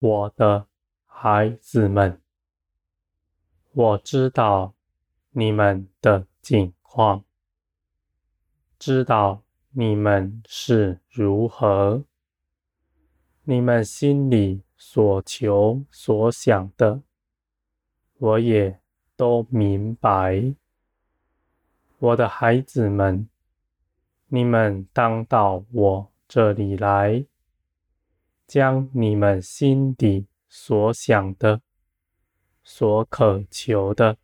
我的孩子们，我知道你们的境况，知道你们是如何，你们心里所求所想的，我也都明白。我的孩子们，你们当到我这里来。将你们心底所想的、所渴求的，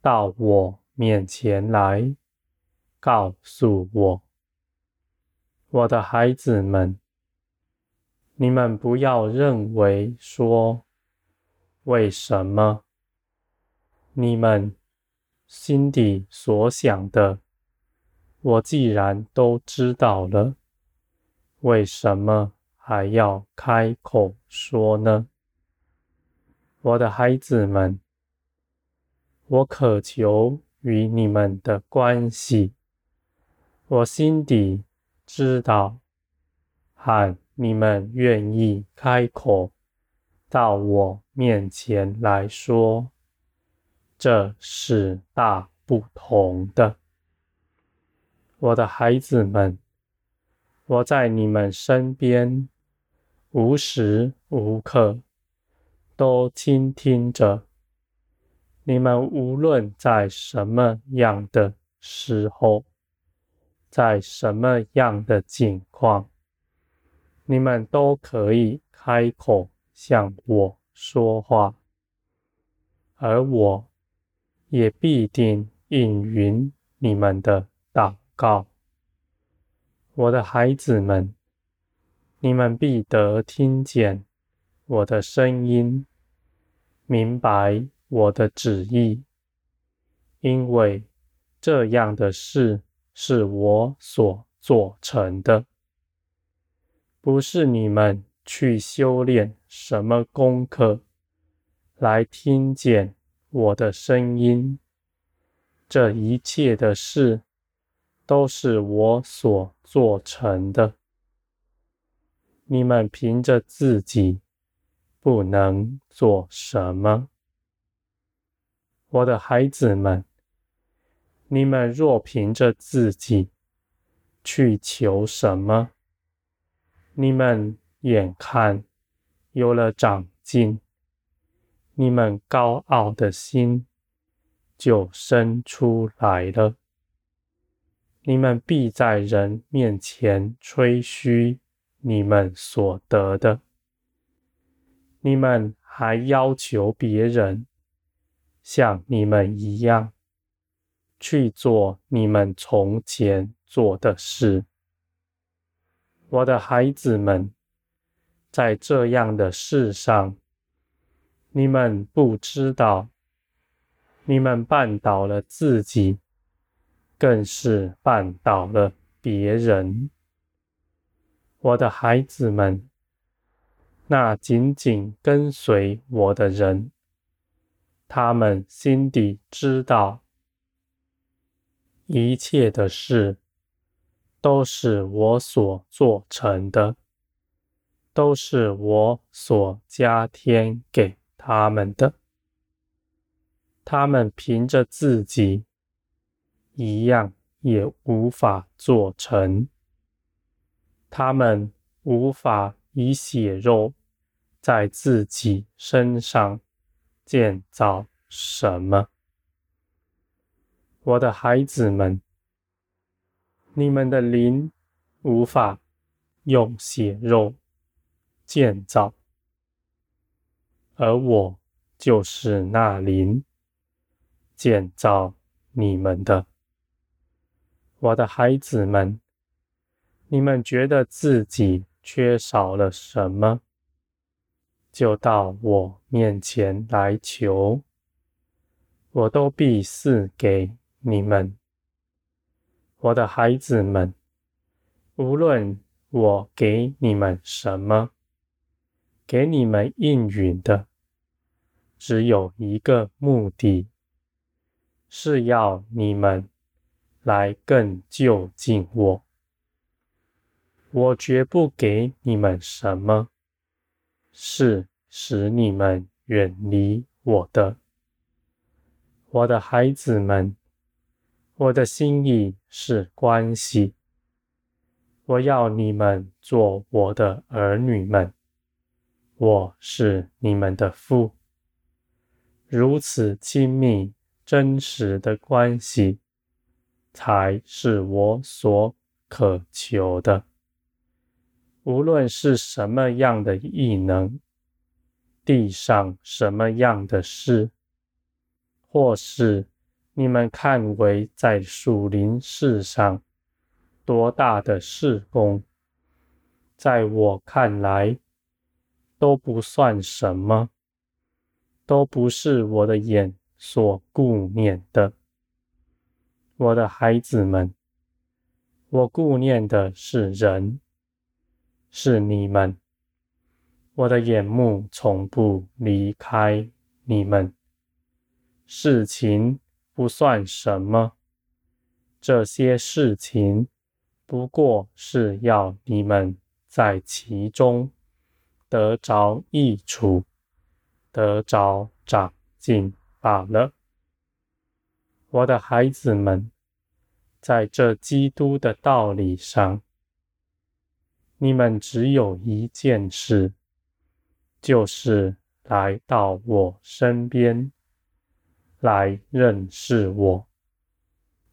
到我面前来，告诉我，我的孩子们，你们不要认为说，为什么你们心底所想的，我既然都知道了。为什么还要开口说呢？我的孩子们，我渴求与你们的关系，我心底知道，和你们愿意开口到我面前来说，这是大不同的。我的孩子们。我在你们身边，无时无刻都倾听着。你们无论在什么样的时候，在什么样的境况，你们都可以开口向我说话，而我也必定应允你们的祷告。我的孩子们，你们必得听见我的声音，明白我的旨意，因为这样的事是我所做成的，不是你们去修炼什么功课来听见我的声音，这一切的事。都是我所做成的。你们凭着自己不能做什么，我的孩子们。你们若凭着自己去求什么，你们眼看有了长进，你们高傲的心就生出来了。你们必在人面前吹嘘你们所得的，你们还要求别人像你们一样去做你们从前做的事。我的孩子们，在这样的事上，你们不知道，你们绊倒了自己。更是绊倒了别人，我的孩子们，那紧紧跟随我的人，他们心底知道，一切的事都是我所做成的，都是我所加添给他们的，他们凭着自己。一样也无法做成，他们无法以血肉在自己身上建造什么。我的孩子们，你们的灵无法用血肉建造，而我就是那灵建造你们的。我的孩子们，你们觉得自己缺少了什么，就到我面前来求，我都必赐给你们。我的孩子们，无论我给你们什么，给你们应允的，只有一个目的，是要你们。来更就近我，我绝不给你们什么，是使你们远离我的。我的孩子们，我的心意是关系。我要你们做我的儿女们，我是你们的父。如此亲密真实的关系，才是我所渴求的。无论是什么样的异能，地上什么样的事，或是你们看为在属灵世上，多大的事功，在我看来都不算什么，都不是我的眼所顾念的。我的孩子们，我顾念的是人，是你们。我的眼目从不离开你们。事情不算什么，这些事情。不过是要你们在其中得着益处，得着长进罢了。我的孩子们，在这基督的道理上，你们只有一件事，就是来到我身边，来认识我。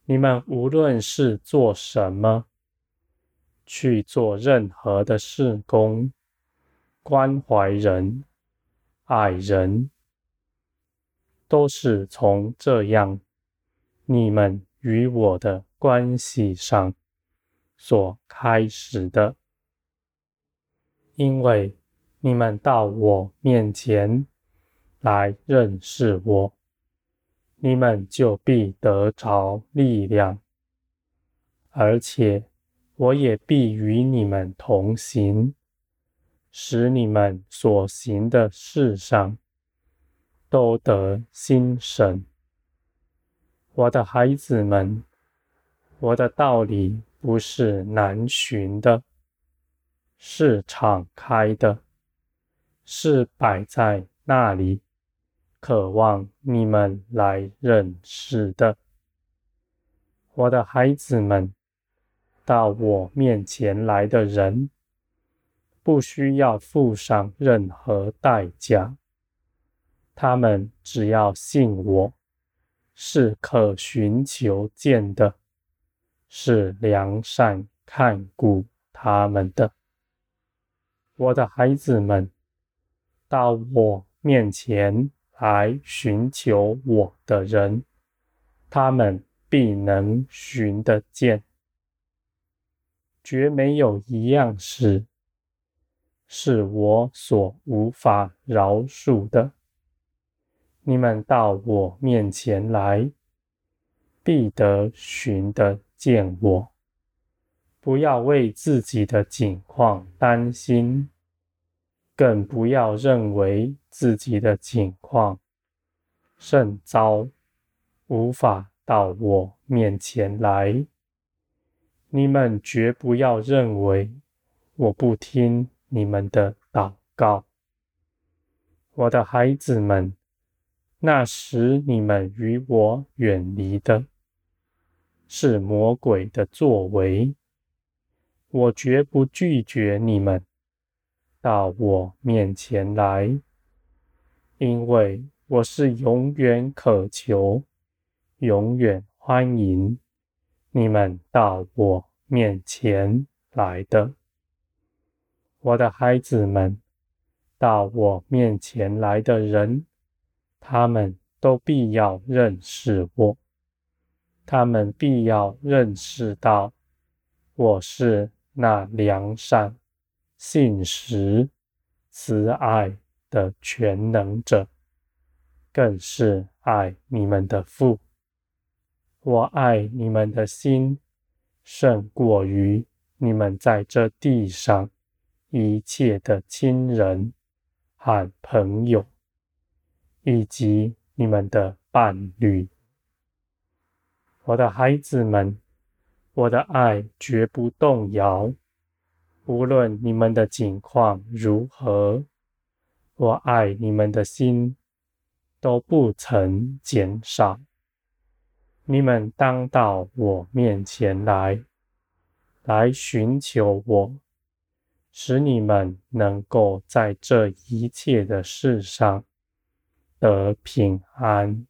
你们无论是做什么，去做任何的事工，关怀人、爱人，都是从这样你们与我的关系上所开始的。因为你们到我面前来认识我，你们就必得着力量，而且。我也必与你们同行，使你们所行的事上都得心神。我的孩子们，我的道理不是难寻的，是敞开的，是摆在那里，渴望你们来认识的。我的孩子们。到我面前来的人，不需要付上任何代价。他们只要信我，是可寻求见的，是良善看顾他们的。我的孩子们，到我面前来寻求我的人，他们必能寻得见。绝没有一样事是我所无法饶恕的。你们到我面前来，必得寻得见我。不要为自己的境况担心，更不要认为自己的境况甚糟，无法到我面前来。你们绝不要认为我不听你们的祷告，我的孩子们。那时你们与我远离的，是魔鬼的作为。我绝不拒绝你们到我面前来，因为我是永远渴求、永远欢迎。你们到我面前来的，我的孩子们，到我面前来的人，他们都必要认识我，他们必要认识到我是那良善、信实、慈爱的全能者，更是爱你们的父。我爱你们的心，胜过于你们在这地上一切的亲人和朋友，以及你们的伴侣。我的孩子们，我的爱绝不动摇，无论你们的境况如何，我爱你们的心都不曾减少。你们当到我面前来，来寻求我，使你们能够在这一切的事上得平安。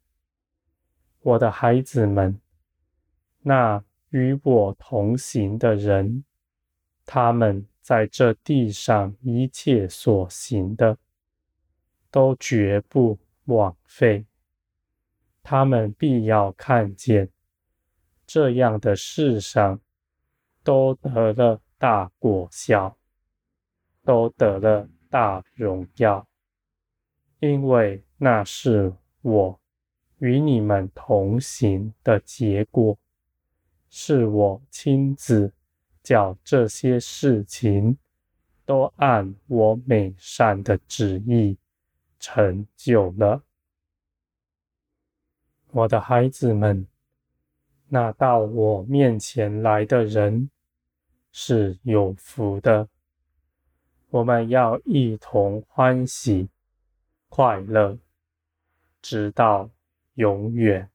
我的孩子们，那与我同行的人，他们在这地上一切所行的，都绝不枉费。他们必要看见，这样的世上都得了大果效，都得了大荣耀，因为那是我与你们同行的结果，是我亲自叫这些事情都按我美善的旨意成就了。我的孩子们，那到我面前来的人是有福的。我们要一同欢喜快乐，直到永远。